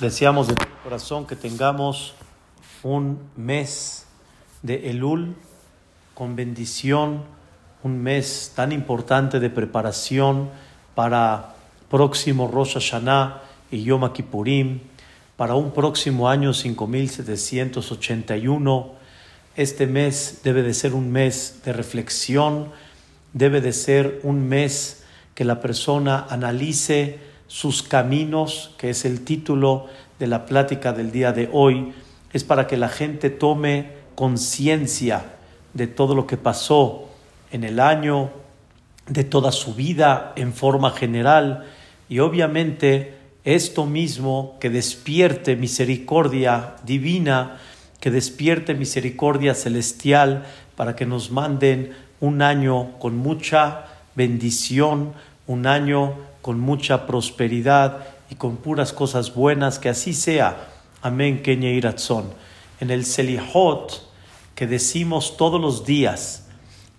Deseamos de corazón que tengamos un mes de Elul con bendición, un mes tan importante de preparación para próximo Rosh Hashanah y Yom Kippurim, para un próximo año 5781. Este mes debe de ser un mes de reflexión, debe de ser un mes que la persona analice sus caminos, que es el título de la plática del día de hoy, es para que la gente tome conciencia de todo lo que pasó en el año, de toda su vida en forma general y obviamente esto mismo que despierte misericordia divina, que despierte misericordia celestial para que nos manden un año con mucha bendición, un año con mucha prosperidad y con puras cosas buenas, que así sea. Amén, Kenya Iratzon. En el Selihot que decimos todos los días,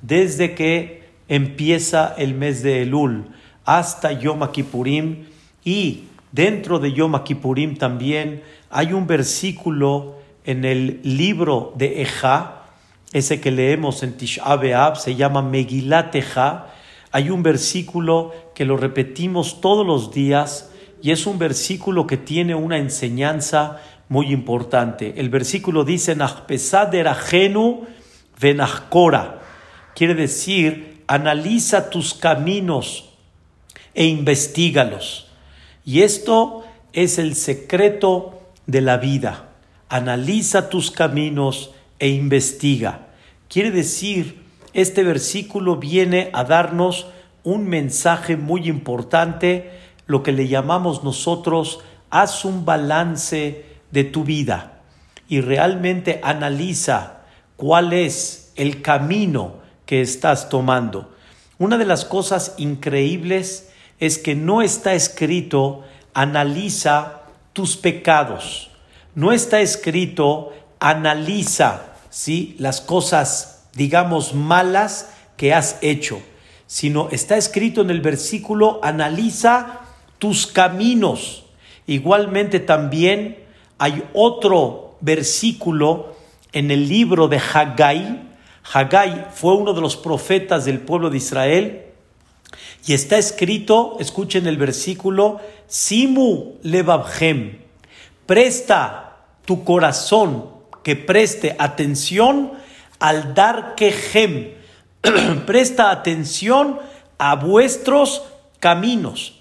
desde que empieza el mes de Elul hasta Yom Kippurim y dentro de Yom Kippurim también hay un versículo en el libro de Eja, ese que leemos en Tisha B'Av, se llama Megilat Eja, hay un versículo que lo repetimos todos los días y es un versículo que tiene una enseñanza muy importante. El versículo dice. Quiere decir, analiza tus caminos e investigalos. Y esto es el secreto de la vida. Analiza tus caminos e investiga. Quiere decir este versículo viene a darnos un mensaje muy importante, lo que le llamamos nosotros, haz un balance de tu vida y realmente analiza cuál es el camino que estás tomando. Una de las cosas increíbles es que no está escrito analiza tus pecados. No está escrito analiza ¿sí? las cosas digamos, malas que has hecho, sino está escrito en el versículo, analiza tus caminos. Igualmente también hay otro versículo en el libro de Haggai. Haggai fue uno de los profetas del pueblo de Israel y está escrito, escuchen el versículo, Simu levabhem, presta tu corazón, que preste atención al dar quejem. Presta atención a vuestros caminos.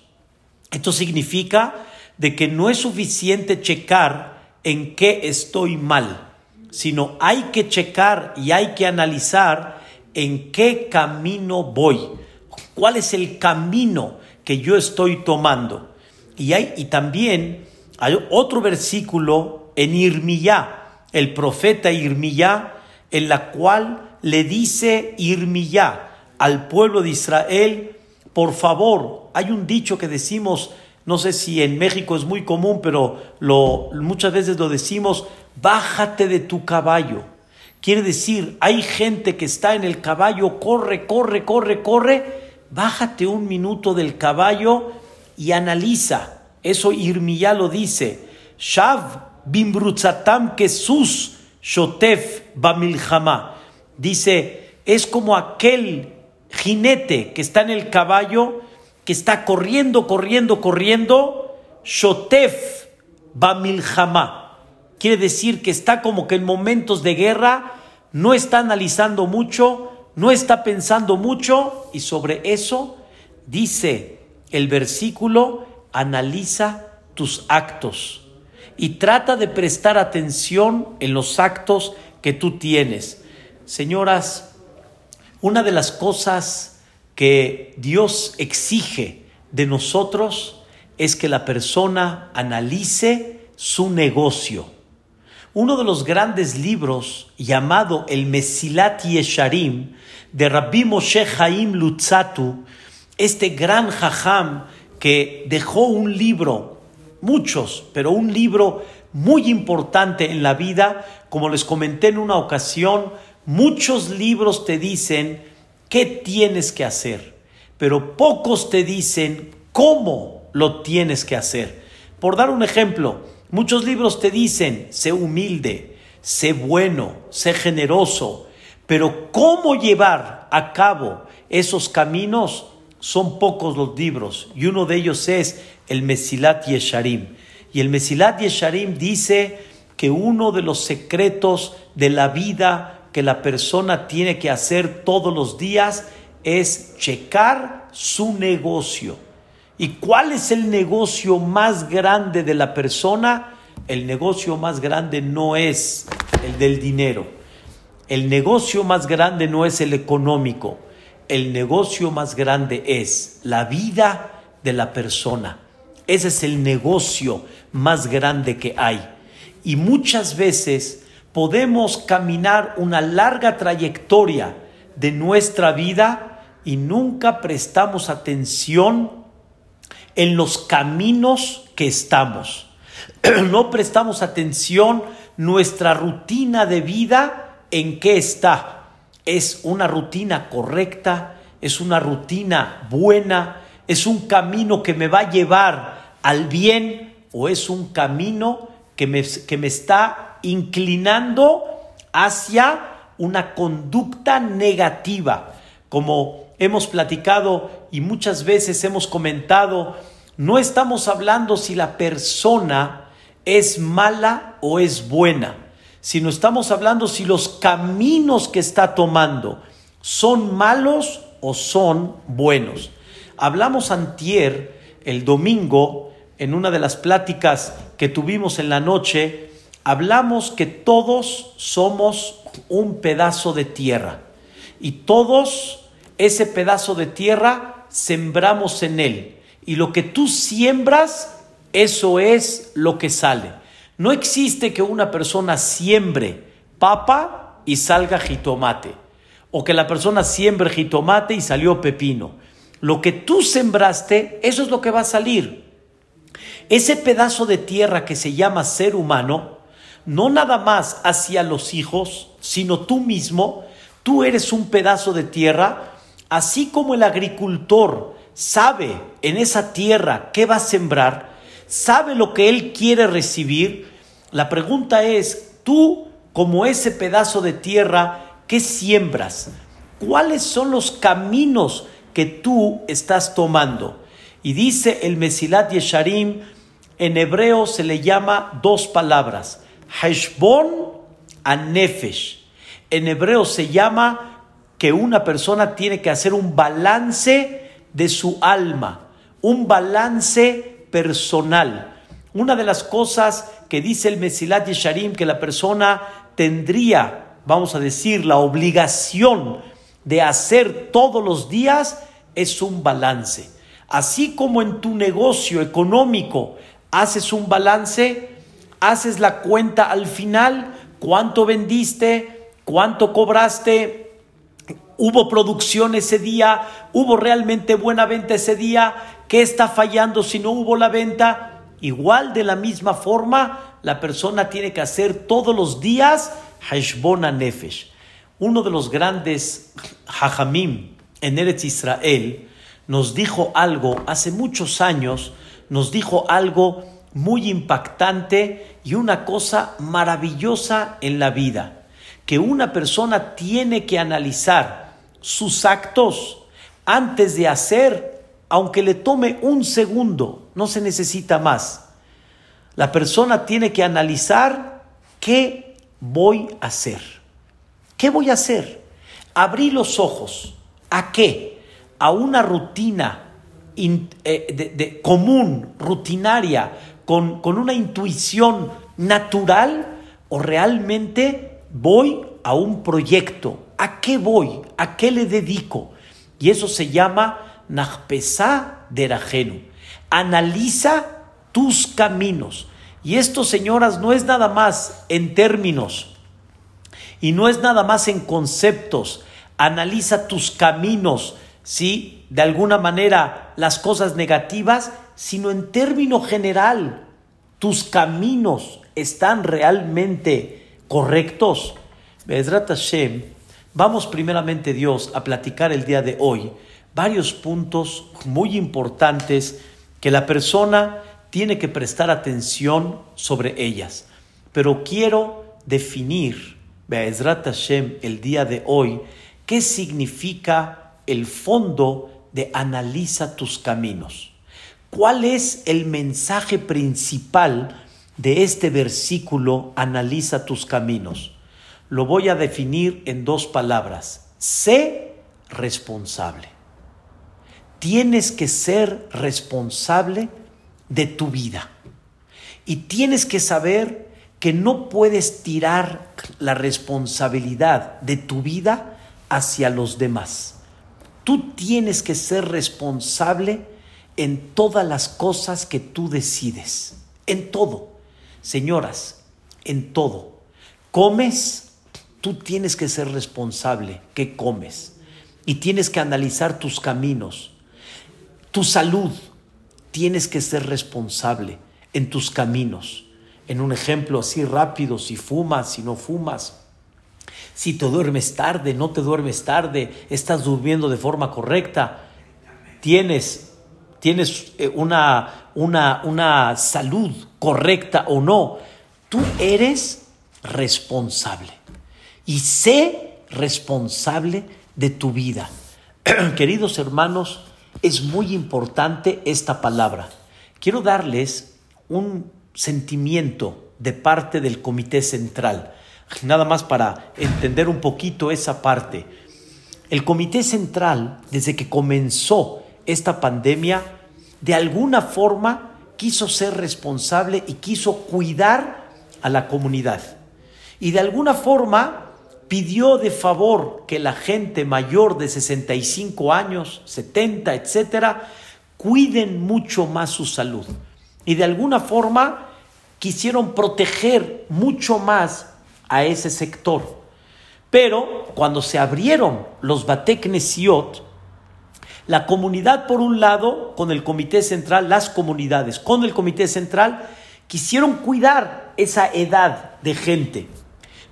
Esto significa de que no es suficiente checar en qué estoy mal, sino hay que checar y hay que analizar en qué camino voy, cuál es el camino que yo estoy tomando. Y, hay, y también hay otro versículo en Irmiyá, el profeta Irmiyá en la cual le dice Irmiyá al pueblo de Israel, por favor, hay un dicho que decimos, no sé si en México es muy común, pero muchas veces lo decimos, bájate de tu caballo. Quiere decir, hay gente que está en el caballo, corre, corre, corre, corre, bájate un minuto del caballo y analiza. Eso Irmiyá lo dice. Shav bimbrutzatam sus Shotef Bamilhama. Dice, es como aquel jinete que está en el caballo, que está corriendo, corriendo, corriendo. Shotef Bamilhama. Quiere decir que está como que en momentos de guerra no está analizando mucho, no está pensando mucho y sobre eso dice el versículo, analiza tus actos y trata de prestar atención en los actos que tú tienes. Señoras, una de las cosas que Dios exige de nosotros es que la persona analice su negocio. Uno de los grandes libros llamado el Mesilat Yesharim de Rabbi Moshe Chaim Lutzatu, este gran jajam que dejó un libro muchos, pero un libro muy importante en la vida, como les comenté en una ocasión, muchos libros te dicen qué tienes que hacer, pero pocos te dicen cómo lo tienes que hacer. Por dar un ejemplo, Muchos libros te dicen, sé humilde, sé bueno, sé generoso, pero cómo llevar a cabo esos caminos son pocos los libros y uno de ellos es el Mesilat Yesharim. Y el Mesilat Yesharim dice que uno de los secretos de la vida que la persona tiene que hacer todos los días es checar su negocio. ¿Y cuál es el negocio más grande de la persona? El negocio más grande no es el del dinero. El negocio más grande no es el económico. El negocio más grande es la vida de la persona. Ese es el negocio más grande que hay. Y muchas veces podemos caminar una larga trayectoria de nuestra vida y nunca prestamos atención en los caminos que estamos. No prestamos atención nuestra rutina de vida en qué está. Es una rutina correcta, es una rutina buena, es un camino que me va a llevar al bien o es un camino que me, que me está inclinando hacia una conducta negativa. Como hemos platicado y muchas veces hemos comentado, no estamos hablando si la persona es mala o es buena, sino estamos hablando si los caminos que está tomando son malos o son buenos. Hablamos antier, el domingo, en una de las pláticas que tuvimos en la noche, hablamos que todos somos un pedazo de tierra y todos ese pedazo de tierra sembramos en él y lo que tú siembras, eso es lo que sale. No existe que una persona siembre papa y salga jitomate o que la persona siembre jitomate y salió pepino. Lo que tú sembraste, eso es lo que va a salir. Ese pedazo de tierra que se llama ser humano, no nada más hacia los hijos, sino tú mismo, tú eres un pedazo de tierra, así como el agricultor sabe en esa tierra qué va a sembrar, sabe lo que él quiere recibir, la pregunta es, tú como ese pedazo de tierra, ¿qué siembras? ¿Cuáles son los caminos que tú estás tomando? Y dice el Mesilat Yesharim, en hebreo se le llama dos palabras, Heshbon a Nefesh. En hebreo se llama que una persona tiene que hacer un balance de su alma, un balance personal. Una de las cosas que dice el Mesilat Yesharim que la persona tendría, vamos a decir, la obligación de hacer todos los días es un balance. Así como en tu negocio económico haces un balance, haces la cuenta al final, cuánto vendiste, cuánto cobraste, hubo producción ese día, hubo realmente buena venta ese día, qué está fallando si no hubo la venta. Igual de la misma forma, la persona tiene que hacer todos los días Hashbona Nefesh. Uno de los grandes Hajamim en Eretz Israel nos dijo algo hace muchos años nos dijo algo muy impactante y una cosa maravillosa en la vida, que una persona tiene que analizar sus actos antes de hacer, aunque le tome un segundo, no se necesita más. La persona tiene que analizar qué voy a hacer. ¿Qué voy a hacer? Abrí los ojos. ¿A qué? A una rutina eh, de, común, rutinaria, con, con una intuición natural, o realmente voy a un proyecto. ¿A qué voy? ¿A qué le dedico? Y eso se llama Nachpesá Derajenu. Analiza tus caminos. Y esto, señoras, no es nada más en términos y no es nada más en conceptos. Analiza tus caminos, ¿sí? De alguna manera las cosas negativas, sino en término general, tus caminos están realmente correctos. Hashem, vamos primeramente Dios a platicar el día de hoy varios puntos muy importantes que la persona tiene que prestar atención sobre ellas. Pero quiero definir, Be'ezrat Hashem, el día de hoy, qué significa el fondo de analiza tus caminos. ¿Cuál es el mensaje principal de este versículo, analiza tus caminos? Lo voy a definir en dos palabras. Sé responsable. Tienes que ser responsable de tu vida. Y tienes que saber que no puedes tirar la responsabilidad de tu vida hacia los demás. Tú tienes que ser responsable en todas las cosas que tú decides. En todo. Señoras, en todo. Comes, tú tienes que ser responsable. ¿Qué comes? Y tienes que analizar tus caminos. Tu salud, tienes que ser responsable en tus caminos. En un ejemplo así rápido, si fumas, si no fumas, si te duermes tarde, no te duermes tarde, estás durmiendo de forma correcta, tienes, tienes eh, una, una, una salud correcta o no, tú eres responsable y sé responsable de tu vida. Queridos hermanos, es muy importante esta palabra. Quiero darles un sentimiento de parte del Comité Central, nada más para entender un poquito esa parte. El Comité Central, desde que comenzó esta pandemia, de alguna forma quiso ser responsable y quiso cuidar a la comunidad. Y de alguna forma pidió de favor que la gente mayor de 65 años, 70, etcétera, cuiden mucho más su salud. Y de alguna forma quisieron proteger mucho más a ese sector. Pero cuando se abrieron los Batek la comunidad por un lado, con el Comité Central, las comunidades con el Comité Central, quisieron cuidar esa edad de gente.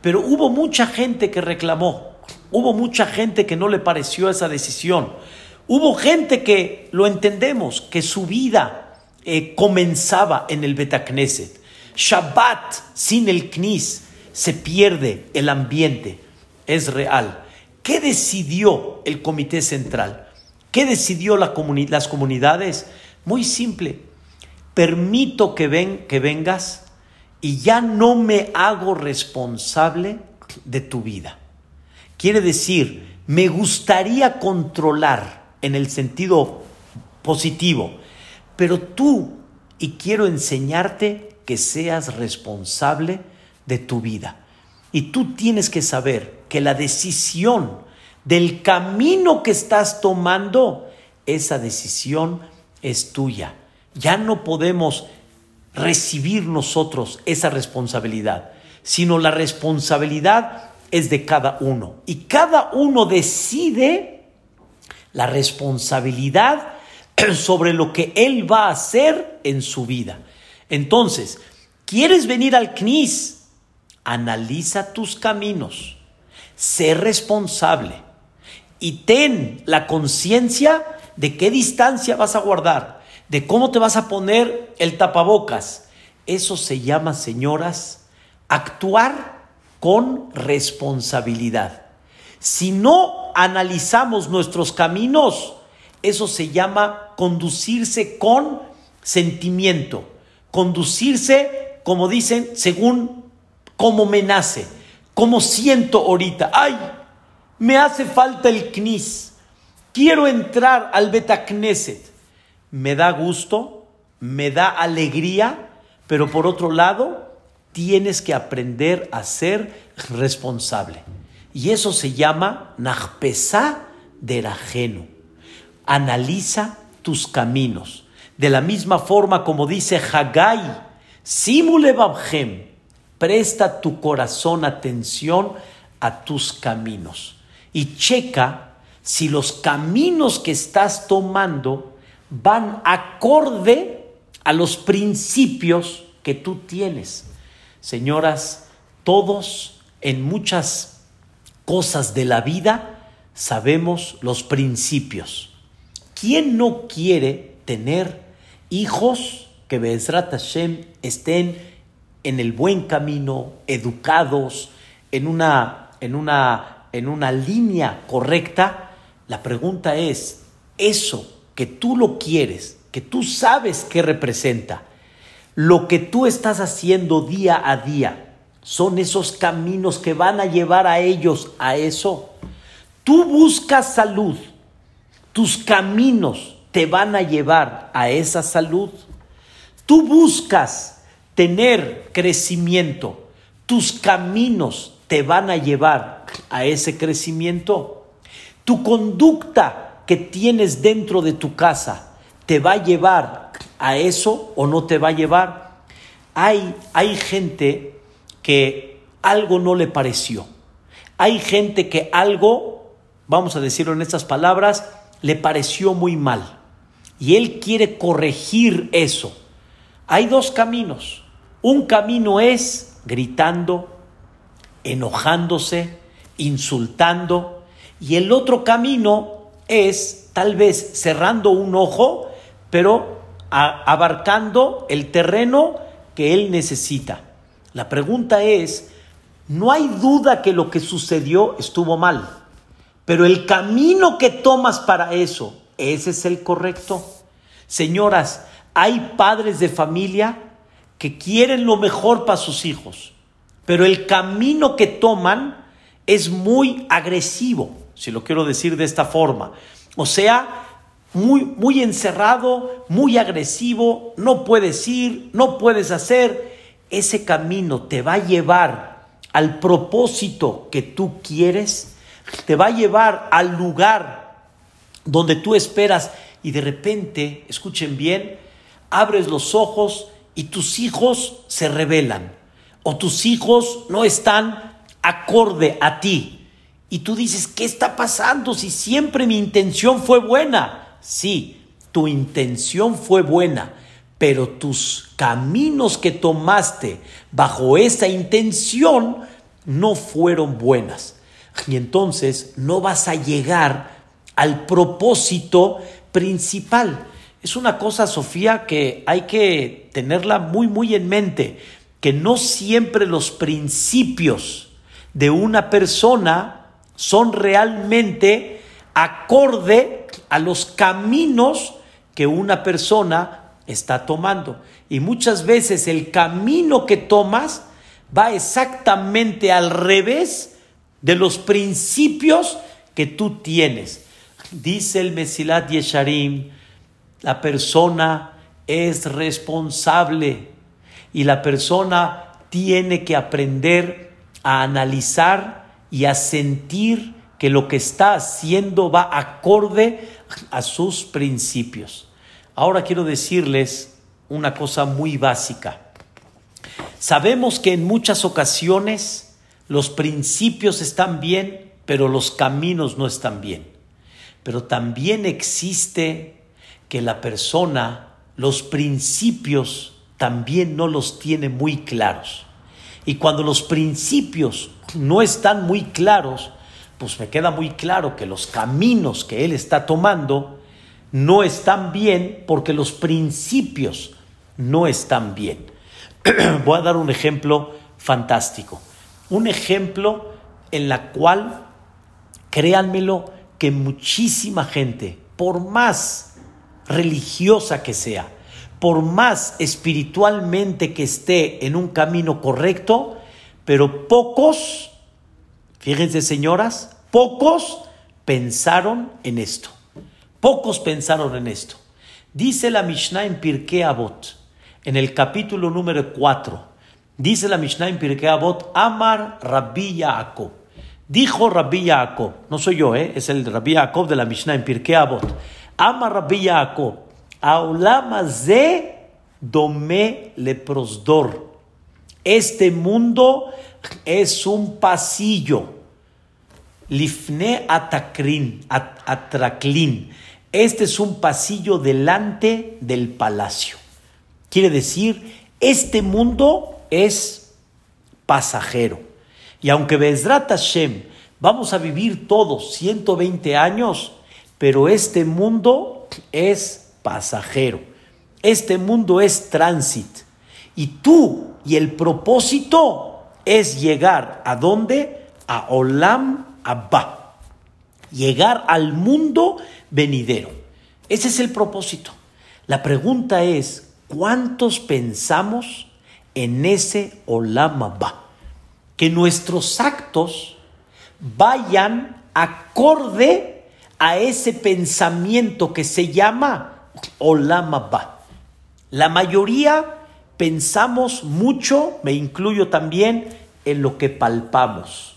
Pero hubo mucha gente que reclamó, hubo mucha gente que no le pareció esa decisión, hubo gente que lo entendemos, que su vida eh, comenzaba en el Betacneset. Shabbat sin el Knis se pierde el ambiente, es real. ¿Qué decidió el Comité Central? ¿Qué decidió la las comunidades? Muy simple. Permito que, ven, que vengas y ya no me hago responsable de tu vida. Quiere decir, me gustaría controlar en el sentido positivo, pero tú, y quiero enseñarte que seas responsable de tu vida. Y tú tienes que saber que la decisión del camino que estás tomando, esa decisión es tuya. Ya no podemos recibir nosotros esa responsabilidad, sino la responsabilidad es de cada uno. Y cada uno decide la responsabilidad sobre lo que él va a hacer en su vida. Entonces, ¿quieres venir al CNIS? Analiza tus caminos, sé responsable y ten la conciencia de qué distancia vas a guardar de cómo te vas a poner el tapabocas. Eso se llama, señoras, actuar con responsabilidad. Si no analizamos nuestros caminos, eso se llama conducirse con sentimiento, conducirse, como dicen, según cómo me nace, cómo siento ahorita. ¡Ay! Me hace falta el CNIS. Quiero entrar al Betacneset me da gusto, me da alegría, pero por otro lado, tienes que aprender a ser responsable. Y eso se llama Nachpesá de ajeno. Analiza tus caminos. De la misma forma como dice Hagai, Simule presta tu corazón atención a tus caminos y checa si los caminos que estás tomando van acorde a los principios que tú tienes. Señoras, todos en muchas cosas de la vida sabemos los principios. ¿Quién no quiere tener hijos que Bezrat Hashem estén en el buen camino, educados, en una, en una, en una línea correcta, la pregunta es, eso que tú lo quieres, que tú sabes que representa, lo que tú estás haciendo día a día, son esos caminos que van a llevar a ellos a eso. Tú buscas salud, tus caminos te van a llevar a esa salud. Tú buscas tener crecimiento, tus caminos te van a llevar a ese crecimiento. Tu conducta que tienes dentro de tu casa te va a llevar a eso o no te va a llevar. Hay, hay gente que algo no le pareció. Hay gente que algo, vamos a decirlo en estas palabras, le pareció muy mal. Y él quiere corregir eso. Hay dos caminos. Un camino es gritando, enojándose, insultando. Y el otro camino es tal vez cerrando un ojo, pero abarcando el terreno que él necesita. La pregunta es, no hay duda que lo que sucedió estuvo mal, pero el camino que tomas para eso, ese es el correcto. Señoras, hay padres de familia que quieren lo mejor para sus hijos, pero el camino que toman es muy agresivo, si lo quiero decir de esta forma. O sea, muy, muy encerrado, muy agresivo, no puedes ir, no puedes hacer ese camino te va a llevar al propósito que tú quieres, te va a llevar al lugar donde tú esperas y de repente, escuchen bien, abres los ojos y tus hijos se rebelan o tus hijos no están acorde a ti. Y tú dices, ¿qué está pasando si siempre mi intención fue buena? Sí, tu intención fue buena, pero tus caminos que tomaste bajo esa intención no fueron buenas. Y entonces no vas a llegar al propósito principal. Es una cosa, Sofía, que hay que tenerla muy, muy en mente, que no siempre los principios de una persona son realmente acorde a los caminos que una persona está tomando. Y muchas veces el camino que tomas va exactamente al revés de los principios que tú tienes. Dice el Mesilat Yesharim, la persona es responsable y la persona tiene que aprender a analizar y a sentir que lo que está haciendo va acorde a sus principios. Ahora quiero decirles una cosa muy básica. Sabemos que en muchas ocasiones los principios están bien, pero los caminos no están bien. Pero también existe que la persona, los principios también no los tiene muy claros. Y cuando los principios no están muy claros, pues me queda muy claro que los caminos que él está tomando no están bien porque los principios no están bien. Voy a dar un ejemplo fantástico. Un ejemplo en la cual, créanmelo, que muchísima gente, por más religiosa que sea, por más espiritualmente que esté en un camino correcto, pero pocos, fíjense señoras, pocos pensaron en esto. Pocos pensaron en esto. Dice la Mishnah en Pirkei Avot, en el capítulo número 4, dice la Mishnah en Pirkei Avot, Amar Rabbi Yaakov. Dijo Rabbi Yaakov, no soy yo, ¿eh? es el Rabbi Yaakov de la Mishnah en Pirkei Avot. Amar Rabbi Yaakov, Aulama ze dome leprosdor. Este mundo es un pasillo. Lifne atakrin, atraklin este es un pasillo delante del palacio. Quiere decir, este mundo es pasajero. Y aunque Bezrat Hashem vamos a vivir todos 120 años, pero este mundo es pasajero. Este mundo es tránsito. Y tú y el propósito es llegar a dónde? A Olam Abba. Llegar al mundo venidero. Ese es el propósito. La pregunta es, ¿cuántos pensamos en ese Olam Abba? Que nuestros actos vayan acorde a ese pensamiento que se llama Olam Abba. La mayoría pensamos mucho, me incluyo también, en lo que palpamos,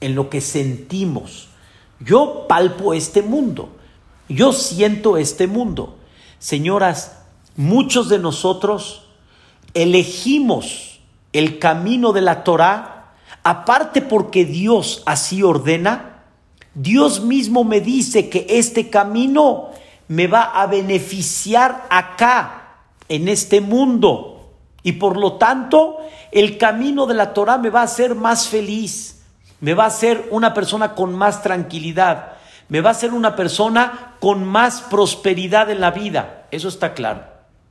en lo que sentimos. Yo palpo este mundo, yo siento este mundo. Señoras, muchos de nosotros elegimos el camino de la Torah, aparte porque Dios así ordena, Dios mismo me dice que este camino me va a beneficiar acá, en este mundo. Y por lo tanto, el camino de la Torah me va a hacer más feliz, me va a hacer una persona con más tranquilidad, me va a hacer una persona con más prosperidad en la vida. Eso está claro.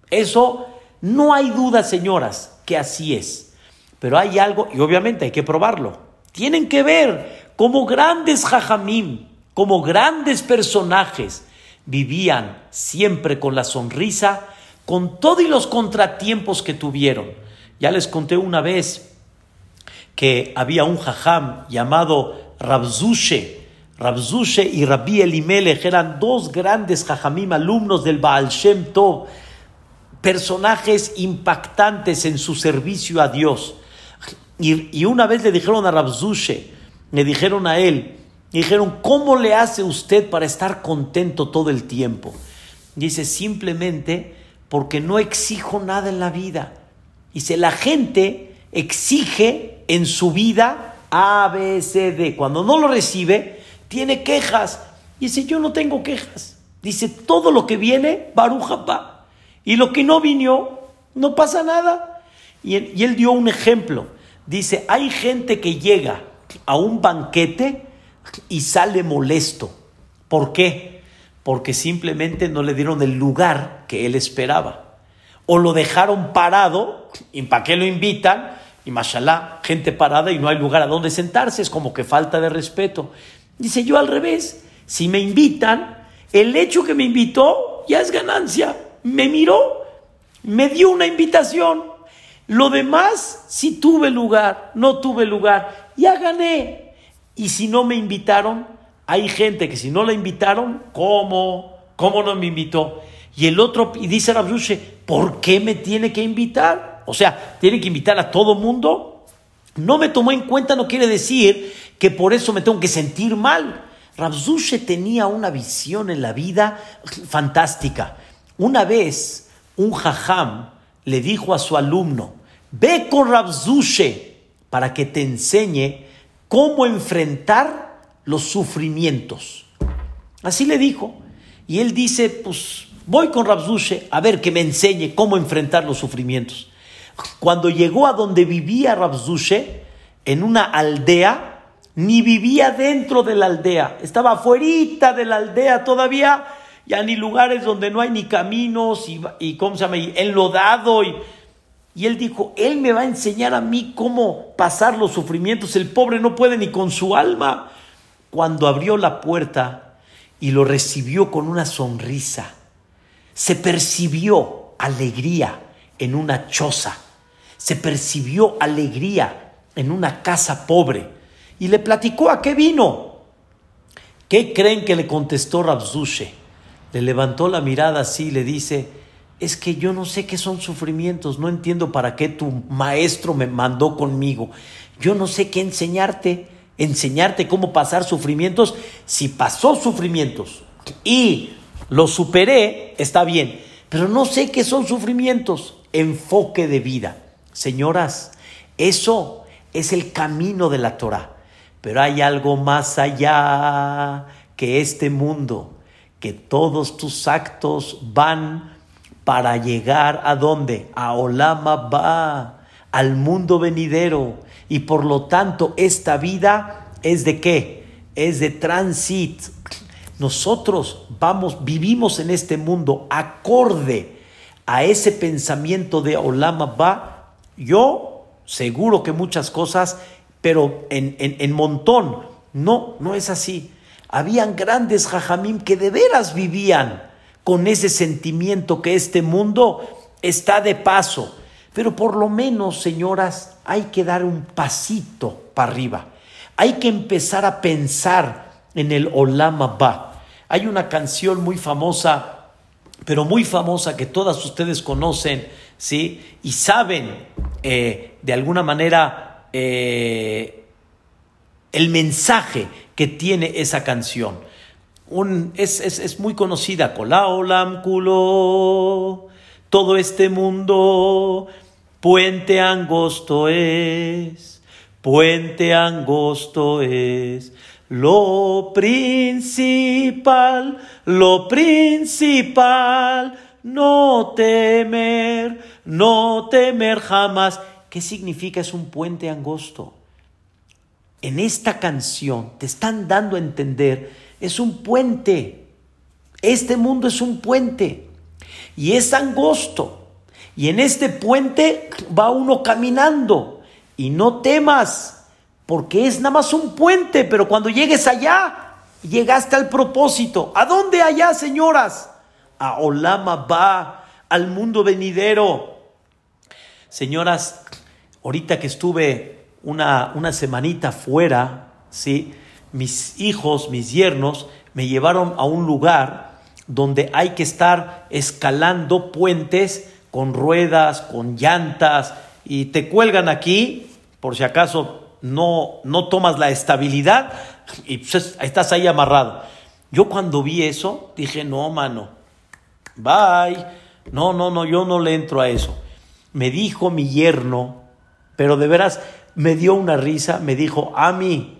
Eso no hay duda, señoras, que así es. Pero hay algo, y obviamente hay que probarlo. Tienen que ver cómo grandes jajamim, como grandes personajes, vivían siempre con la sonrisa con todos los contratiempos que tuvieron. Ya les conté una vez que había un jajam llamado Rabzushe. Rabzushe y Rabbi Elimelech eran dos grandes jajamim, alumnos del Baal Shem Tov, personajes impactantes en su servicio a Dios. Y, una vez le dijeron a Rabzushe, le dijeron a él, dijeron, ¿cómo le hace usted para estar contento todo el tiempo? Dice, simplemente porque no exijo nada en la vida. Si la gente exige en su vida A, B, C, D. Cuando no lo recibe, tiene quejas. Dice, yo no tengo quejas. Dice, todo lo que viene, Barujapa. Y lo que no vino, no pasa nada. Y y él dio un ejemplo. Dice, hay gente que llega a un banquete y sale molesto. ¿Por qué? Porque simplemente no le dieron el lugar que él esperaba. O lo dejaron parado, ¿y para qué lo invitan? Y mashallah, gente parada y no hay lugar a donde sentarse, es como que falta de respeto. Dice yo al revés, si me invitan, el hecho que me invitó ya es ganancia. Me miró, me dio una invitación. Lo demás, si tuve lugar, no tuve lugar, ya gané. Y si no me invitaron, hay gente que si no la invitaron, ¿cómo? ¿Cómo no me invitó? Y el otro, y dice Rabzushe, ¿por qué me tiene que invitar? O sea, ¿tiene que invitar a todo mundo? No me tomó en cuenta, no quiere decir que por eso me tengo que sentir mal. Rabzushe tenía una visión en la vida fantástica. Una vez, un jajam le dijo a su alumno, ve con Rabzushe para que te enseñe cómo enfrentar los sufrimientos. Así le dijo. Y él dice, pues voy con Rabzushe a ver que me enseñe cómo enfrentar los sufrimientos. Cuando llegó a donde vivía Rabzushe, en una aldea, ni vivía dentro de la aldea, estaba afuera de la aldea todavía, ya ni lugares donde no hay ni caminos y, y ¿cómo se llama? enlodado y, y él dijo, él me va a enseñar a mí cómo pasar los sufrimientos, el pobre no puede ni con su alma cuando abrió la puerta y lo recibió con una sonrisa, se percibió alegría en una choza, se percibió alegría en una casa pobre y le platicó a qué vino. ¿Qué creen que le contestó Rabzushe? Le levantó la mirada así y le dice, es que yo no sé qué son sufrimientos, no entiendo para qué tu maestro me mandó conmigo, yo no sé qué enseñarte enseñarte cómo pasar sufrimientos. Si pasó sufrimientos y lo superé, está bien. Pero no sé qué son sufrimientos. Enfoque de vida. Señoras, eso es el camino de la Torah. Pero hay algo más allá que este mundo, que todos tus actos van para llegar a dónde? A Olama va, al mundo venidero y por lo tanto esta vida es de qué? Es de transit. Nosotros vamos, vivimos en este mundo acorde a ese pensamiento de Olam Abba, yo seguro que muchas cosas, pero en, en, montón. No, no es así. Habían grandes jajamim que de veras vivían con ese sentimiento que este mundo está de paso. Pero por lo menos, señoras, hay que dar un pasito para arriba. Hay que empezar a pensar en el Olam Abba. Hay una canción muy famosa pero muy famosa que todas ustedes conocen, ¿sí? Y saben eh, de alguna manera eh, el mensaje que tiene esa canción. Es, es, muy conocida, Olam Kulo, todo este mundo, puente angosto es, puente angosto es. Lo principal, lo principal, no temer, no temer jamás. ¿Qué significa? Es un puente angosto. En esta canción te están dando a entender, es un puente. Este mundo es un puente y es angosto. Y en este puente va uno caminando y no temas porque es nada más un puente, pero cuando llegues allá, llegaste al propósito. ¿A dónde allá, señoras? A Olama va, al mundo venidero. Señoras, ahorita que estuve una, una semanita fuera, ¿sí? mis hijos, mis yernos, me llevaron a un lugar donde hay que estar escalando puentes con ruedas, con llantas, y te cuelgan aquí, por si acaso no, no tomas la estabilidad y pues estás ahí amarrado. Yo cuando vi eso dije, no, mano, bye. No, no, no, yo no le entro a eso. Me dijo mi yerno, pero de veras me dio una risa, me dijo, a mí,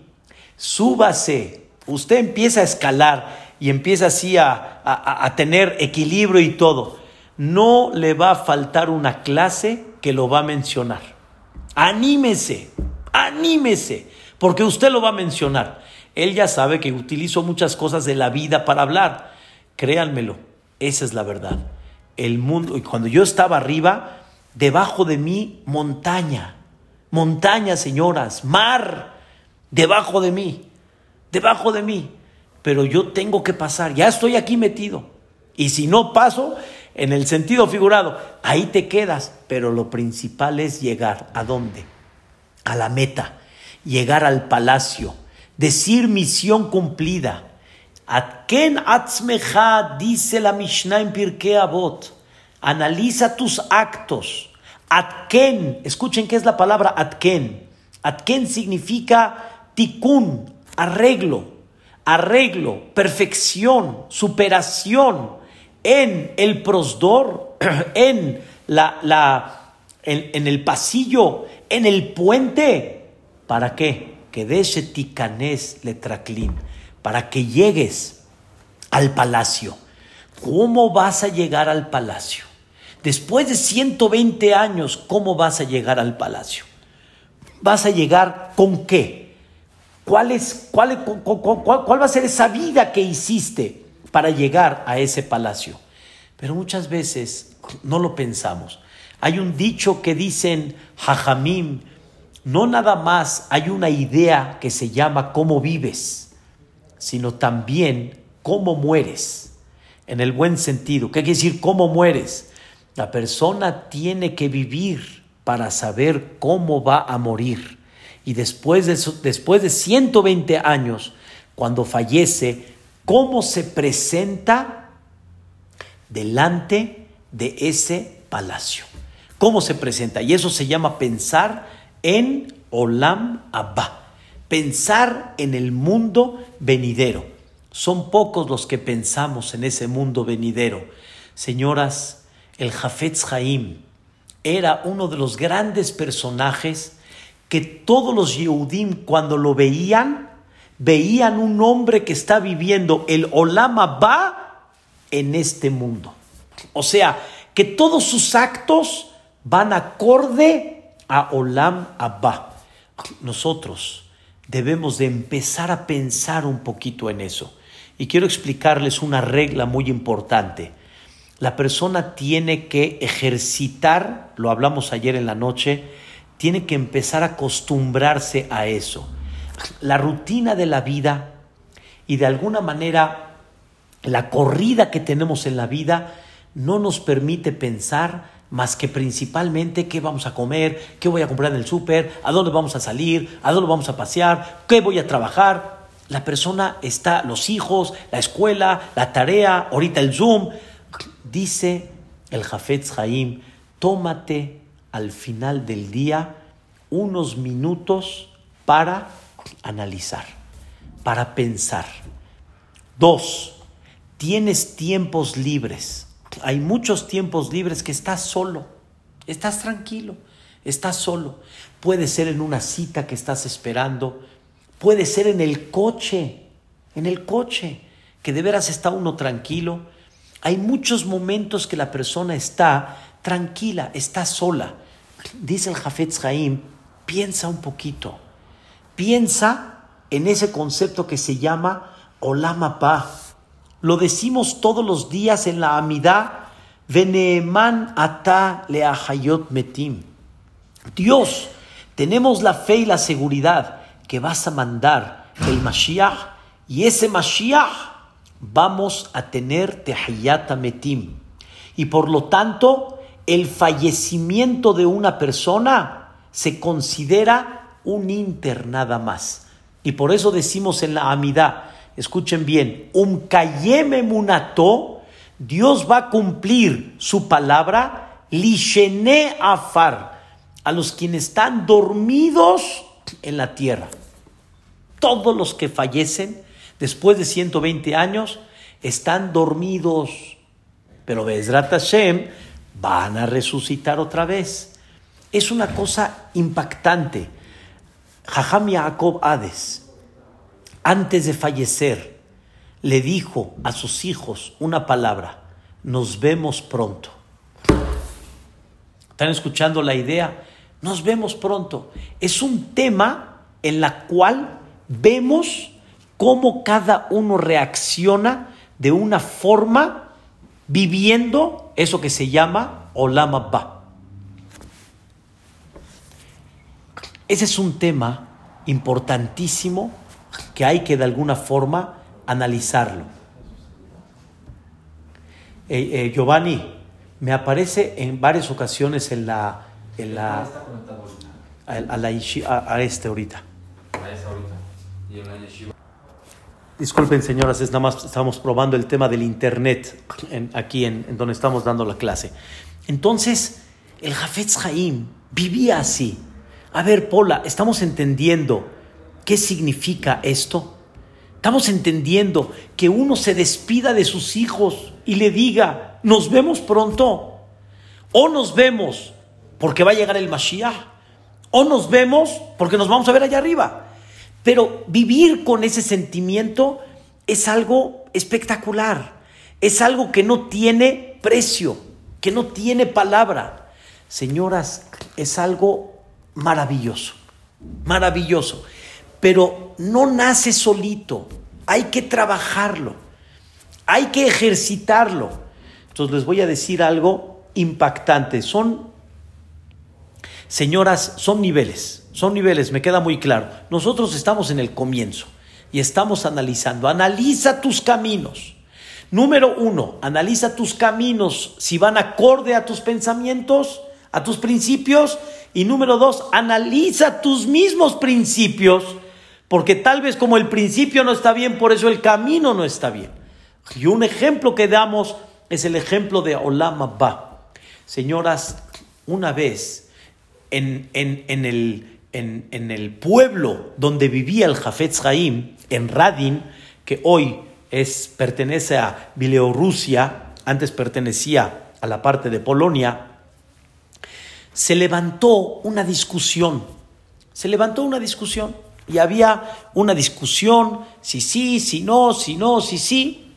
súbase, usted empieza a escalar y empieza así a, a tener equilibrio y todo. No le va a faltar una clase que lo va a mencionar. Anímese. Anímese, porque usted lo va a mencionar. Él ya sabe que utilizo muchas cosas de la vida para hablar. Créanmelo, esa es la verdad. El mundo, y cuando yo estaba arriba, debajo de mí, montaña. Montaña, señoras, mar, debajo de mí, debajo de mí. Pero yo tengo que pasar, ya estoy aquí metido. Y si no paso, en el sentido figurado, ahí te quedas. Pero lo principal es llegar. ¿A dónde? a la meta, llegar al palacio, decir misión cumplida. Atken atzmeja, dice la Mishnah en Pirkei Avot, analiza tus actos. Atken, escuchen qué es la palabra atken. Atken significa tikkun, arreglo, arreglo, perfección, superación en el prosdor, en la, la en, el pasillo, en el puente. ¿Para qué? Que ticanés letraclín, para que llegues al palacio. ¿Cómo vas a llegar al palacio? Después de 120 años, ¿cómo vas a llegar al palacio? ¿Vas a llegar con qué? ¿Cuál, es, cuál, cuál va a ser esa vida que hiciste para llegar a ese palacio? Pero muchas veces no lo pensamos. Hay un dicho que dicen Jajamim, no nada más hay una idea que se llama cómo vives, sino también cómo mueres, en el buen sentido. ¿Qué quiere decir cómo mueres? La persona tiene que vivir para saber cómo va a morir. Y después de, después de 120 años, cuando fallece, cómo se presenta delante de ese palacio cómo se presenta. Y eso se llama pensar en Olam Abba, pensar en el mundo venidero. Son pocos los que pensamos en ese mundo venidero. Señoras, el Jafetz Haim era uno de los grandes personajes que todos los Yehudim cuando lo veían, veían un hombre que está viviendo el Olam Abba en este mundo. O sea, que todos sus actos van acorde a Olam Abba. Nosotros debemos de empezar a pensar un poquito en eso. Y quiero explicarles una regla muy importante. la persona tiene que ejercitar, lo hablamos ayer en la noche, tiene que empezar a acostumbrarse a eso. La rutina de la vida y de alguna manera la corrida que tenemos en la vida no nos permite pensar más que principalmente qué vamos a comer, qué voy a comprar en el súper, a dónde vamos a salir, a dónde vamos a pasear, qué voy a trabajar. La persona está, los hijos, la escuela, la tarea, ahorita el Zoom. Dice el Jafetz Haim, tómate al final del día unos minutos para analizar, para pensar. Dos, tienes tiempos libres. Hay muchos tiempos libres que estás solo, estás tranquilo, estás solo. Puede ser en una cita que estás esperando, puede ser en el coche, en el coche, que de veras está uno tranquilo. Hay muchos momentos que la persona está tranquila, está sola. Dice el Jafetz Haim, piensa un poquito, piensa en ese concepto que se llama Olamapa lo decimos todos los días en la Amidá. Veneeman ata leahayot metim. Dios, tenemos la fe y la seguridad que vas a mandar el Mashiach y ese Mashiach vamos a tener tehayata metim. Y por lo tanto, el fallecimiento de una persona se considera un inter nada más. Y por eso decimos en la Amidá, escuchen bien, munato, Dios va a cumplir su palabra, lishene afar, a los quienes están dormidos en la tierra. Todos los que fallecen después de 120 años están dormidos, pero Bezrat Hashem van a resucitar otra vez. Es una cosa impactante. Jajam Yaakov Hades, antes de fallecer, le dijo a sus hijos una palabra, nos vemos pronto. ¿Están escuchando la idea? Nos vemos pronto. Es un tema en la cual vemos cómo cada uno reacciona de una forma viviendo eso que se llama Olama Ba. Ese es un tema importantísimo que hay que de alguna forma analizarlo. Eh, eh, Giovanni, me aparece en varias ocasiones en la... En la a, la a, este ahorita. Disculpen señoras, es nada más estamos probando el tema del internet aquí en, donde estamos dando la clase. Entonces, el Jafetz Haim vivía así. A ver, Pola, estamos entendiendo ¿Qué significa esto? Estamos entendiendo que uno se despida de sus hijos y le diga, nos vemos pronto. O nos vemos porque va a llegar el Mashiach. O nos vemos porque nos vamos a ver allá arriba. Pero vivir con ese sentimiento es algo espectacular. Es algo que no tiene precio, que no tiene palabra. Señoras, es algo maravilloso. Maravilloso pero no nace solito, hay que trabajarlo, hay que ejercitarlo. Entonces les voy a decir algo impactante, son, señoras, son niveles, son niveles, me queda muy claro. Nosotros estamos en el comienzo y estamos analizando, analiza tus caminos. Número uno, analiza tus caminos, si van acorde a tus pensamientos, a tus principios. Y número dos, analiza tus mismos principios porque tal vez como el principio no está bien, por eso el camino no está bien. Y un ejemplo que damos es el ejemplo de Olam Abba. Señoras, una vez en, el, en, el, pueblo donde vivía el Jafetz Haim, en Radin, que hoy es, pertenece a Bielorrusia, antes pertenecía a la parte de Polonia, se levantó una discusión. Se levantó una discusión y había una discusión, si sí, si no, si no, si sí,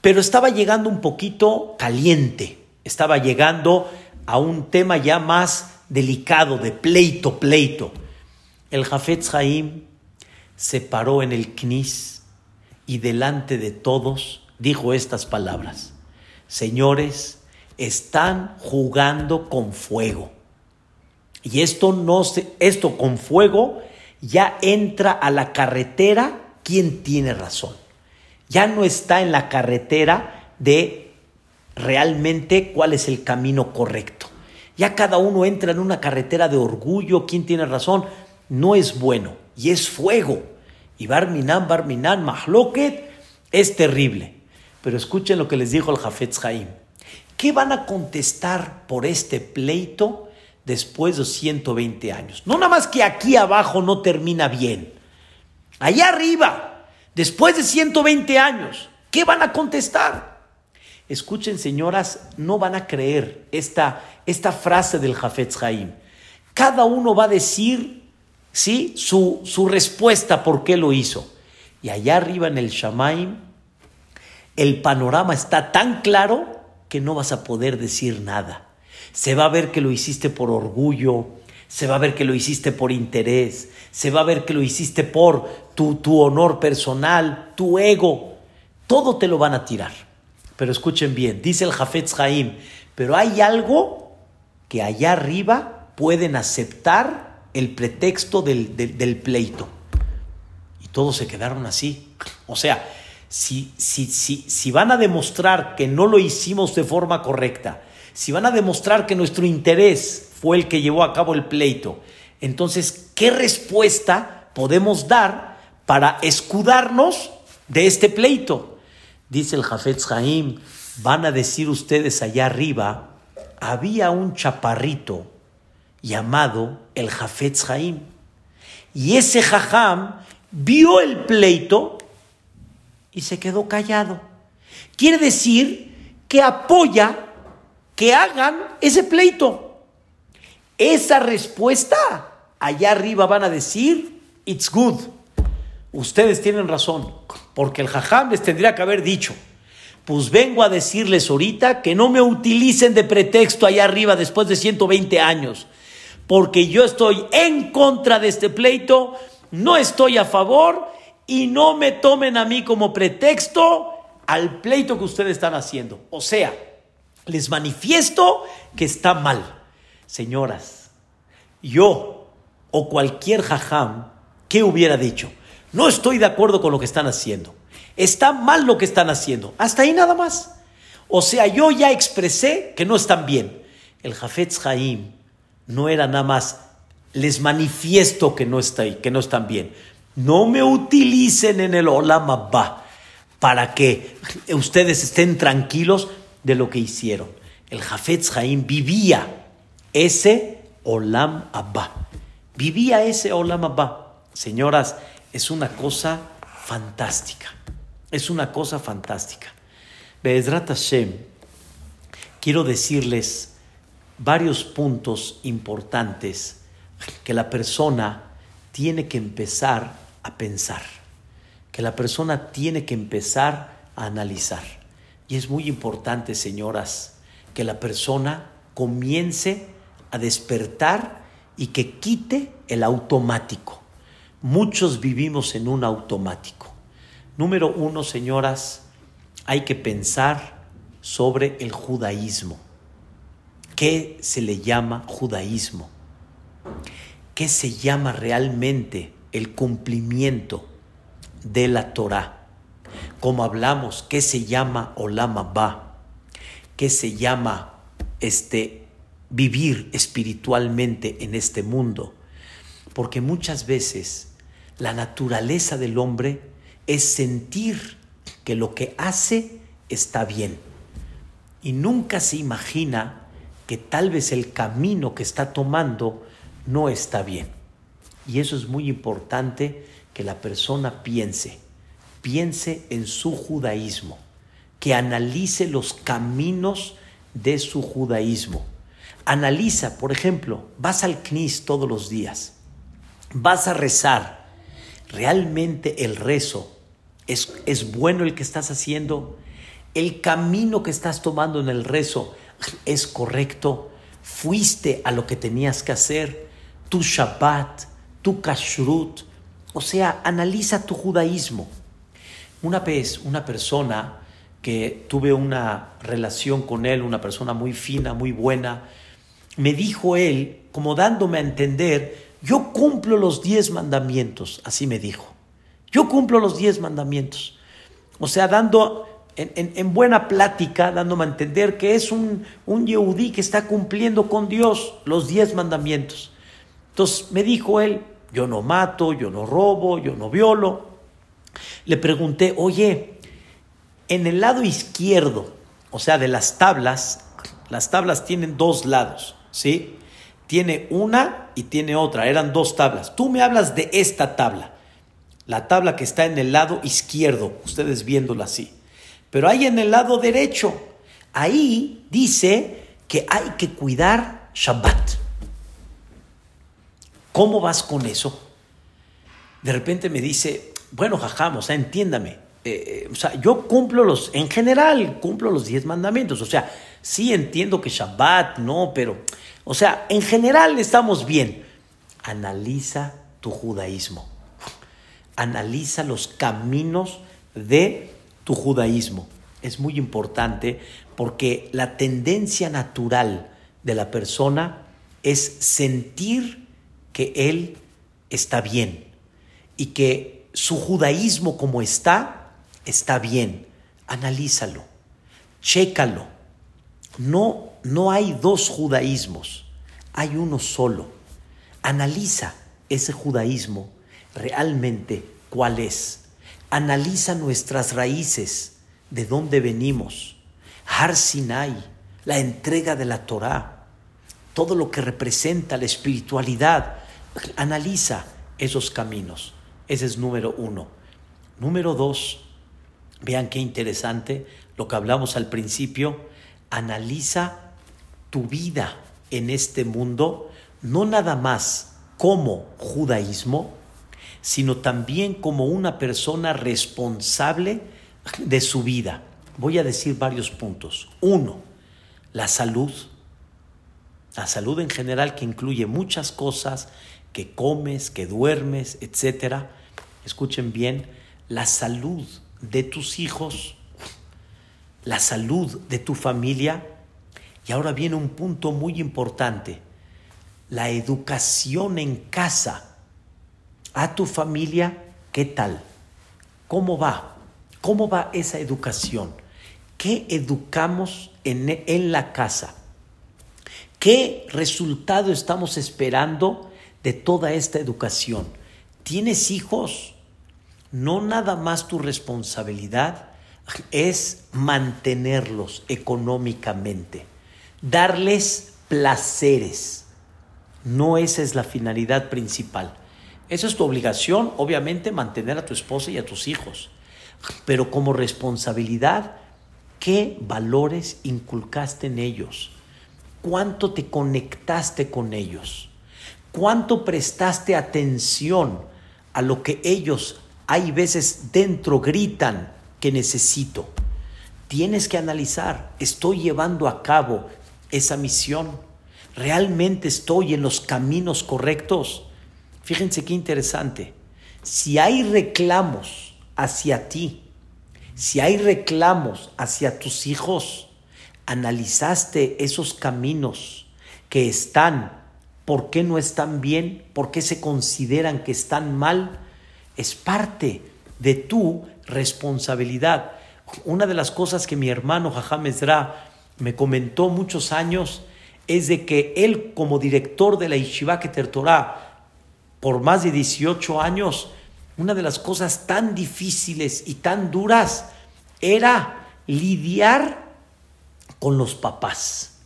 pero estaba llegando un poquito caliente, estaba llegando a un tema ya más delicado, de pleito, pleito. El Jafetz Haim se paró en el Knis y delante de todos dijo estas palabras. señores, están jugando con fuego. Y esto no se, esto con fuego ya entra a la carretera quién tiene razón. Ya no está en la carretera de realmente cuál es el camino correcto. Ya cada uno entra en una carretera de orgullo, quién tiene razón. No es bueno y es fuego. Y Barminan, Barminan, Mahloket es terrible. Pero escuchen lo que les dijo el Jafetz Haim. ¿Qué van a contestar por este pleito después de 120 años? No nada más que aquí abajo no termina bien. Allá arriba, después de 120 años, ¿qué van a contestar? Escuchen, señoras, no van a creer esta, esta frase del Jafetz Haim. Cada uno va a decir ¿sí? su, su respuesta por qué lo hizo. Y allá arriba en el Shamaim, el panorama está tan claro que no vas a poder decir nada. Se va a ver que lo hiciste por orgullo, se va a ver que lo hiciste por interés, se va a ver que lo hiciste por tu, tu honor personal, tu ego. Todo te lo van a tirar. Pero escuchen bien, dice el Jafetz Haim, pero hay algo que allá arriba pueden aceptar el pretexto del, del pleito. Y todos se quedaron así. O sea, si, si, si, si van a demostrar que no lo hicimos de forma correcta, si van a demostrar que nuestro interés fue el que llevó a cabo el pleito, entonces, ¿qué respuesta podemos dar para escudarnos de este pleito? Dice el Jafetz Haim, van a decir ustedes allá arriba, había un chaparrito llamado el Jafetz Haim. Y ese jajam vio el pleito y se quedó callado. Quiere decir que apoya que hagan ese pleito. Esa respuesta, allá arriba van a decir, it's good. Ustedes tienen razón, porque el jajam les tendría que haber dicho, pues vengo a decirles ahorita que no me utilicen de pretexto allá arriba después de 120 años, porque yo estoy en contra de este pleito, no estoy a favor y no me tomen a mí como pretexto al pleito que ustedes están haciendo. O sea, les manifiesto que está mal. Señoras, yo o cualquier jajam, ¿qué hubiera dicho? No estoy de acuerdo con lo que están haciendo. Está mal lo que están haciendo. Hasta ahí nada más. O sea, yo ya expresé que no están bien. El Jafetz Haim no era nada más, les manifiesto que no, están bien no me utilicen en el Olam Abba para que ustedes estén tranquilos de lo que hicieron. El Jafetz Haim vivía ese Olam Abba. Vivía ese Olam Abba. Señoras, es una cosa fantástica. Es una cosa fantástica. Be'ezrat Hashem, quiero decirles varios puntos importantes que la persona tiene que empezar a pensar, que la persona tiene que empezar a analizar. Y es muy importante, señoras, que la persona comience a despertar y que quite el automático. Muchos vivimos en un automático. Número uno, señoras, hay que pensar sobre el judaísmo. ¿Qué se le llama judaísmo? ¿Qué se llama realmente el cumplimiento de la Torah. Como hablamos, ¿qué se llama Olama Ba? ¿Qué se llama este vivir espiritualmente en este mundo? Porque muchas veces la naturaleza del hombre es sentir que lo que hace está bien. Y nunca se imagina que tal vez el camino que está tomando no está bien. Y eso es muy importante que la persona piense, piense en su judaísmo, que analice los caminos de su judaísmo. Analiza, por ejemplo, vas al CNIS todos los días, vas a rezar. ¿Realmente el rezo es, es bueno el que estás haciendo? ¿El camino que estás tomando en el rezo es correcto? ¿Fuiste a lo que tenías que hacer? ¿Tu Shabbat? tu kashrut, o sea, analiza tu judaísmo. Una vez una persona que tuve una relación con él, una persona muy fina, muy buena, me dijo él, como dándome a entender, yo cumplo los diez mandamientos, así me dijo. Yo cumplo los diez mandamientos. O sea, dando en, buena plática, dándome a entender que es un, un yehudí que está cumpliendo con Dios los diez mandamientos. Entonces me dijo él, yo no mato, yo no robo, yo no violo. Le pregunté, oye, en el lado izquierdo, o sea, de las tablas, las tablas tienen dos lados, ¿sí? Tiene una y tiene otra, eran dos tablas. Tú me hablas de esta tabla, la tabla que está en el lado izquierdo, ustedes viéndola así. Pero hay en el lado derecho, ahí dice que hay que cuidar Shabbat. ¿Cómo vas con eso? De repente me dice, bueno, jajam, o sea, entiéndame. Eh, o sea, yo cumplo los, en general, cumplo los diez mandamientos. O sea, sí entiendo que Shabbat, no, pero, o sea, en general estamos bien. Analiza tu judaísmo. Analiza los caminos de tu judaísmo. Es muy importante porque la tendencia natural de la persona es sentir que él está bien y que su judaísmo como está, está bien. Analízalo, chécalo. No, no hay dos judaísmos, hay uno solo. Analiza ese judaísmo realmente cuál es. Analiza nuestras raíces, de dónde venimos. Har Sinai, la entrega de la Torah, todo lo que representa la espiritualidad. Analiza esos caminos. Ese es número uno. Número dos, vean qué interesante lo que hablamos al principio. Analiza tu vida en este mundo, no nada más como judaísmo, sino también como una persona responsable de su vida. Voy a decir varios puntos. Uno, la salud. La salud en general que incluye muchas cosas, que comes, que duermes, etc. Escuchen bien, la salud de tus hijos, la salud de tu familia. Y ahora viene un punto muy importante, la educación en casa. A tu familia, ¿qué tal? ¿Cómo va? ¿Cómo va esa educación? ¿Qué educamos en, en la casa? ¿Qué resultado estamos esperando de toda esta educación? ¿Tienes hijos? No nada más tu responsabilidad es mantenerlos económicamente, darles placeres. No esa es la finalidad principal. Esa es tu obligación, obviamente, mantener a tu esposa y a tus hijos. Pero como responsabilidad, ¿qué valores inculcaste en ellos? ¿Cuánto te conectaste con ellos? ¿Cuánto prestaste atención a lo que ellos hay veces dentro gritan que necesito? Tienes que analizar, ¿estoy llevando a cabo esa misión? ¿Realmente estoy en los caminos correctos? Fíjense qué interesante. Si hay reclamos hacia ti, si hay reclamos hacia tus hijos, analizaste esos caminos que están, por qué no están bien, por qué se consideran que están mal, es parte de tu responsabilidad. Una de las cosas que mi hermano Jajam me comentó muchos años es de que él como director de la Yeshiva Keter Torah por más de 18 años, una de las cosas tan difíciles y tan duras era lidiar con los papás.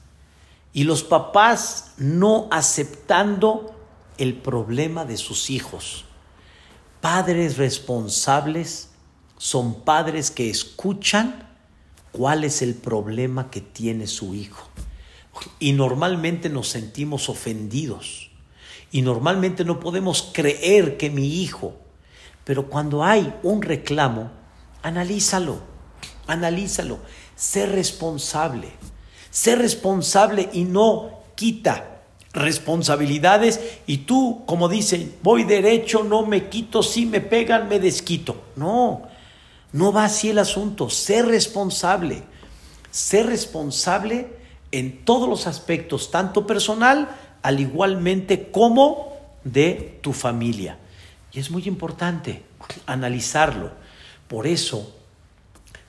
Y los papás no aceptando el problema de sus hijos. Padres responsables son padres que escuchan cuál es el problema que tiene su hijo. Y normalmente nos sentimos ofendidos. Y normalmente no podemos creer que mi hijo. Pero cuando hay un reclamo, analízalo, analízalo. Sé responsable. Sé responsable y no quita responsabilidades y tú, como dicen, voy derecho, no me quito, si me pegan, me desquito. No, No va así el asunto. Sé responsable. Sé responsable en todos los aspectos, tanto personal, al igualmente como de tu familia. Y es muy importante analizarlo. Por eso,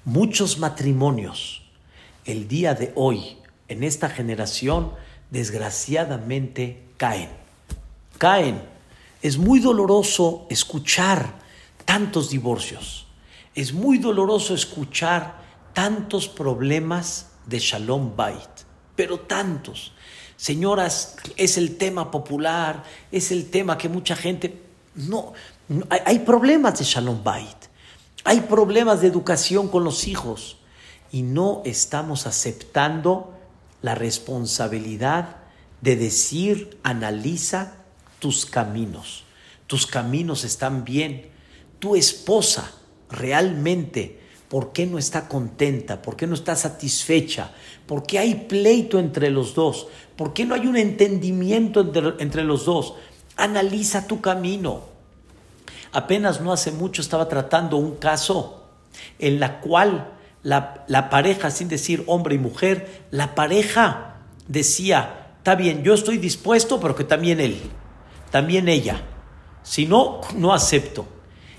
muchos matrimonios el día de hoy, en esta generación, desgraciadamente caen. Caen. Es muy doloroso escuchar tantos divorcios. Es muy doloroso escuchar tantos problemas de Shalom Bait, pero tantos. Señoras, es el tema popular, es el tema que mucha gente... No, hay, problemas de Shalom Bait, hay problemas de educación con los hijos y no estamos aceptando la responsabilidad de decir, analiza tus caminos. Tus caminos están bien, tu esposa realmente, ¿por qué no está contenta? ¿Por qué no está satisfecha? ¿Por qué hay pleito entre los dos? ¿Por qué no hay un entendimiento entre, los dos? Analiza tu camino. Apenas no hace mucho estaba tratando un caso en la cual la, la, pareja, sin decir hombre y mujer, la pareja decía, está bien, yo estoy dispuesto, pero que también él, también ella. Si no, no acepto.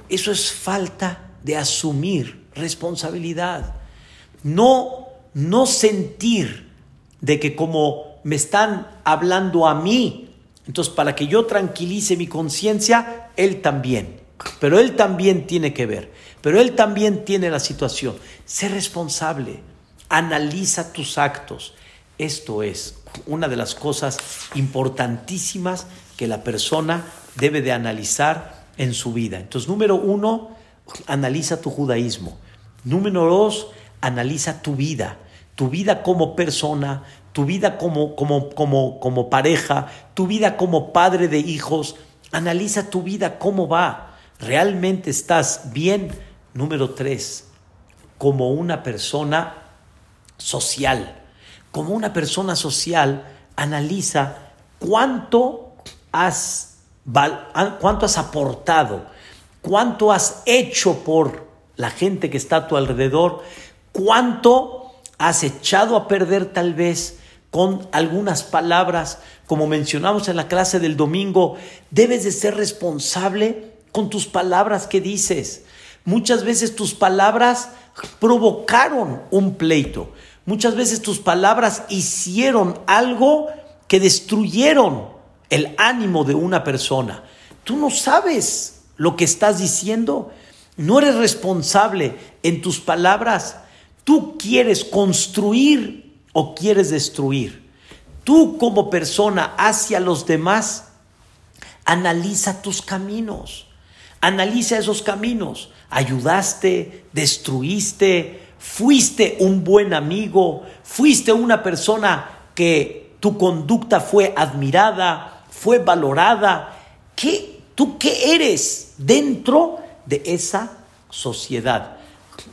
Eso es falta de asumir responsabilidad. No, no sentir de que como me están hablando a mí, entonces para que yo tranquilice mi conciencia, él también. Pero él también tiene que ver. Pero él también tiene la situación. Sé responsable. Analiza tus actos. Esto es una de las cosas importantísimas que la persona debe de analizar en su vida. Entonces, número uno, analiza tu judaísmo. Número dos, analiza tu vida, tu vida como persona, tu vida como, como, como, como pareja, tu vida como padre de hijos. Analiza tu vida, cómo va. ¿Realmente estás bien? Número tres, como una persona social. Como una persona social, analiza cuánto has cuánto has aportado, cuánto has hecho por la gente que está a tu alrededor, cuánto has echado a perder tal vez con algunas palabras, como mencionamos en la clase del domingo, debes de ser responsable con tus palabras que dices. Muchas veces tus palabras provocaron un pleito. Muchas veces tus palabras hicieron algo que destruyeron el ánimo de una persona. Tú no sabes lo que estás diciendo. No eres responsable en tus palabras. Tú quieres construir o quieres destruir. Tú como persona hacia los demás, analiza tus caminos. Analiza esos caminos. Ayudaste, destruiste, fuiste un buen amigo, fuiste una persona que tu conducta fue admirada, fue valorada. ¿Qué, ¿Tú qué eres dentro de esa sociedad?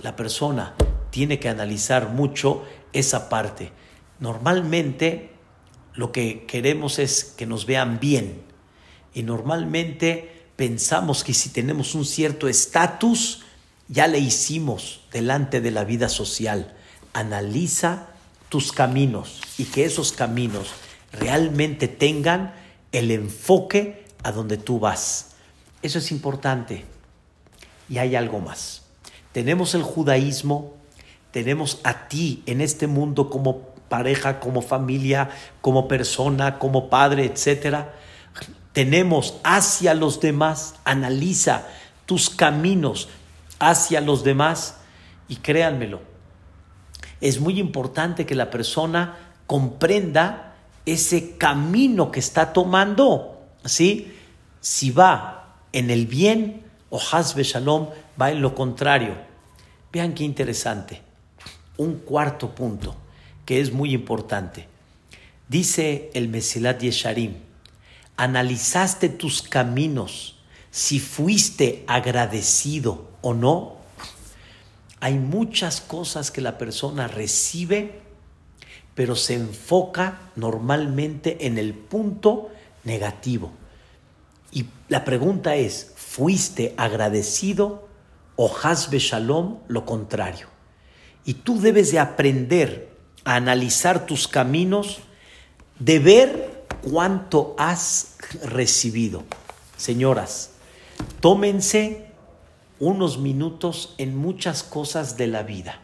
La persona tiene que analizar mucho esa parte. Normalmente lo que queremos es que nos vean bien y normalmente pensamos que si tenemos un cierto estatus, ya le hicimos delante de la vida social. Analiza tus caminos y que esos caminos realmente tengan el enfoque a donde tú vas. Eso es importante. Y hay algo más. Tenemos el judaísmo, tenemos a ti en este mundo como pareja, como familia, como persona, como padre, etc. Tenemos hacia los demás, analiza tus caminos hacia los demás y créanmelo, es muy importante que la persona comprenda ese camino que está tomando, ¿sí? Si va en el bien o Hasbe Shalom va en lo contrario. Vean qué interesante. Un cuarto punto que es muy importante. Dice el Mesilat Yesharim, analizaste tus caminos, si fuiste agradecido o no. Hay muchas cosas que la persona recibe pero se enfoca normalmente en el punto negativo. Y la pregunta es, ¿fuiste agradecido o hasbe shalom lo contrario. Y tú debes de aprender a analizar tus caminos, de ver cuánto has recibido. Señoras, tómense unos minutos en muchas cosas de la vida.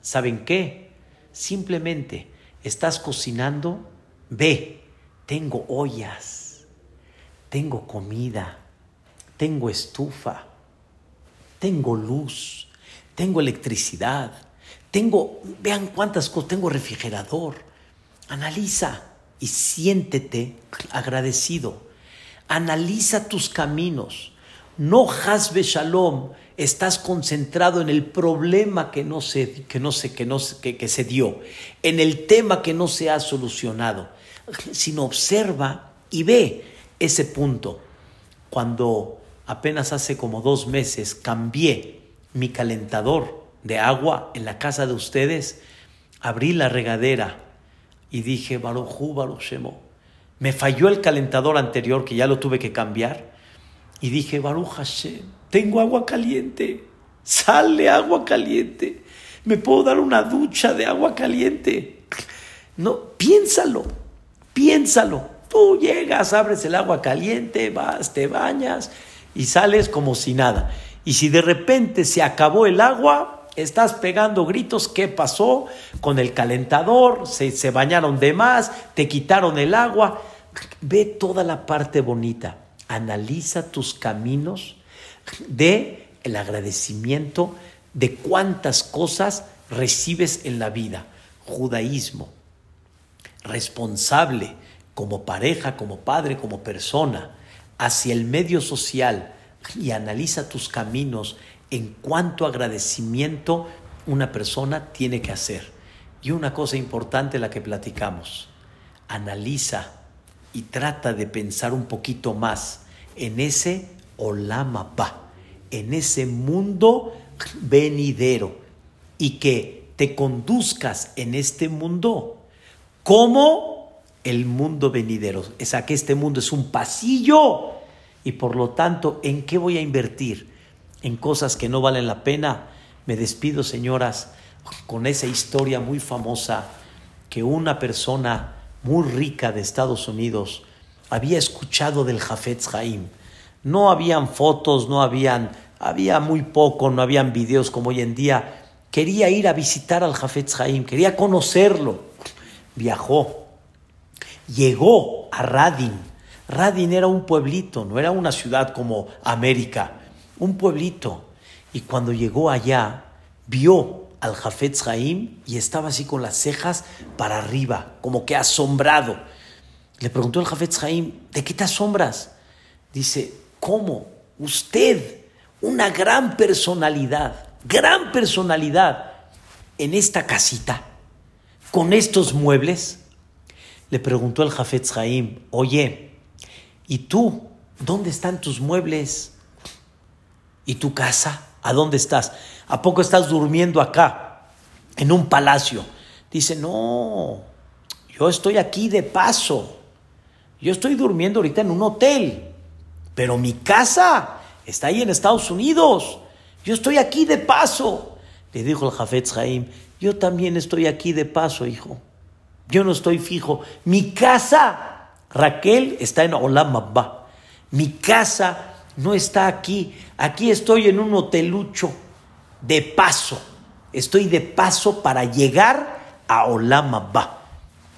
¿Saben qué? Simplemente estás cocinando, ve, tengo ollas, tengo comida, tengo estufa, tengo luz, tengo electricidad, tengo, vean cuántas cosas, tengo refrigerador. Analiza y siéntete agradecido. Analiza tus caminos. No hasbe shalom, estás concentrado en el problema que no se, que no se, que no, que, que se dio, en el tema que no se ha solucionado, sino observa y ve ese punto. Cuando apenas hace como dos meses cambié mi calentador de agua en la casa de ustedes, abrí la regadera y dije, Baruchu, Baruch Shemo. Me falló el calentador anterior que ya lo tuve que cambiar y dije, Baruch Hashem, tengo agua caliente, sale agua caliente, me puedo dar una ducha de agua caliente. No, piénsalo, piénsalo. Tú llegas, abres el agua caliente, vas, te bañas y sales como si nada. Y si de repente se acabó el agua, estás pegando gritos, ¿qué pasó con el calentador? Se, se bañaron de más, te quitaron el agua. Ve toda la parte bonita analiza tus caminos de el agradecimiento de cuántas cosas recibes en la vida. Judaísmo, responsable como pareja, como padre, como persona, hacia el medio social y analiza tus caminos en cuánto agradecimiento una persona tiene que hacer. Y una cosa importante la que platicamos, analiza y trata de pensar un poquito más en ese olama en ese mundo venidero y que te conduzcas en este mundo como el mundo venidero. Sea, que este mundo es un pasillo y por lo tanto, ¿en qué voy a invertir? En cosas que no valen la pena. Me despido, señoras, con esa historia muy famosa que una persona muy rica de Estados Unidos había escuchado del Jafetz Haim. No habían fotos, no habían, había muy poco, no habían videos como hoy en día. Quería ir a visitar al Jafetz Haim, quería conocerlo. Viajó, llegó a Radin. Radin era un pueblito, no era una ciudad como América, un pueblito. Y cuando llegó allá, vio al Jafetz Haim y estaba así con las cejas para arriba, como que asombrado. Le preguntó al Jafetz Haim, ¿de qué te asombras? Dice, ¿cómo? Usted, una gran personalidad, gran personalidad, en esta casita, con estos muebles. Le preguntó el Jafetz Haim, oye, ¿y tú? ¿Dónde están tus muebles? ¿Y tu casa? ¿A dónde estás? ¿A poco estás durmiendo acá, en un palacio? Dice, no, yo estoy aquí de paso. Yo estoy durmiendo ahorita en un hotel, pero mi casa está ahí en Estados Unidos. Yo estoy aquí de paso. Le dijo el Jafetz Haim, yo también estoy aquí de paso, hijo. Yo no estoy fijo. Mi casa, Raquel, está en Olam Abba. Mi casa no está aquí. Aquí estoy en un hotelucho de paso. Estoy de paso para llegar a Olam Abba.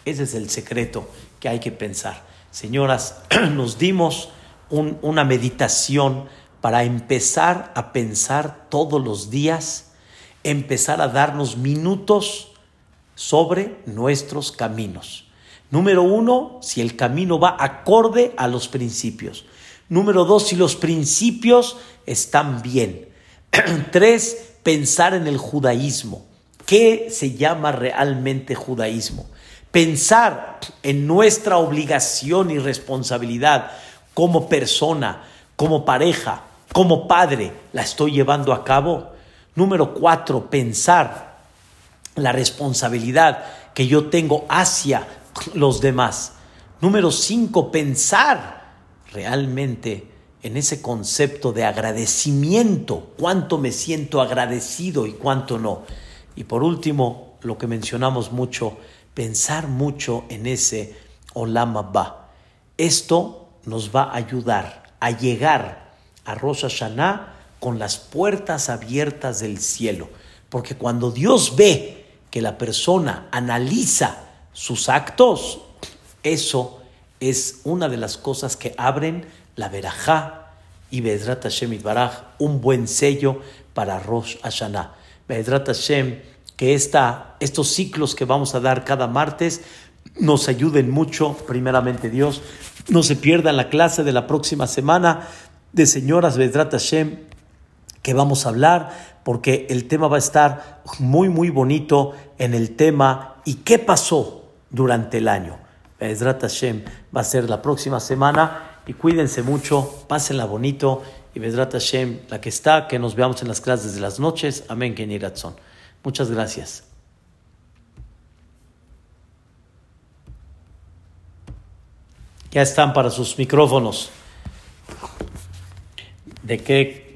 Ese es el secreto que hay que pensar. Señoras, nos dimos una meditación para empezar a pensar todos los días, empezar a darnos minutos sobre nuestros caminos. Número uno, si el camino va acorde a los principios. Número dos, si los principios están bien. Tres, pensar en el judaísmo. ¿Qué se llama realmente judaísmo? pensar en nuestra obligación y responsabilidad como persona, como pareja, como padre, la estoy llevando a cabo. Número cuatro, pensar la responsabilidad que yo tengo hacia los demás. Número cinco, pensar realmente en ese concepto de agradecimiento, cuánto me siento agradecido y cuánto no. Y por último, lo que mencionamos mucho, pensar mucho en ese Olam Ba. Esto nos va a ayudar a llegar a Rosh Hashanah con las puertas abiertas del cielo. Porque cuando Dios ve que la persona analiza sus actos, eso es una de las cosas que abren la verajá y Bedrat Hashem Baraj, un buen sello para Rosh Hashanah. Bedrat Hashem, que esta, estos ciclos que vamos a dar cada martes nos ayuden mucho, primeramente Dios. No se pierdan la clase de la próxima semana de Señoras Bedrat Hashem, que vamos a hablar, porque el tema va a estar muy, muy bonito en el tema ¿y qué pasó durante el año? Bedrat Hashem va a ser la próxima semana y cuídense mucho, pásenla bonito y Bedrat Hashem, la que está, que nos veamos en las clases de las noches. Amén, Keniratzon. Muchas gracias. Ya están para sus micrófonos. ¿De qué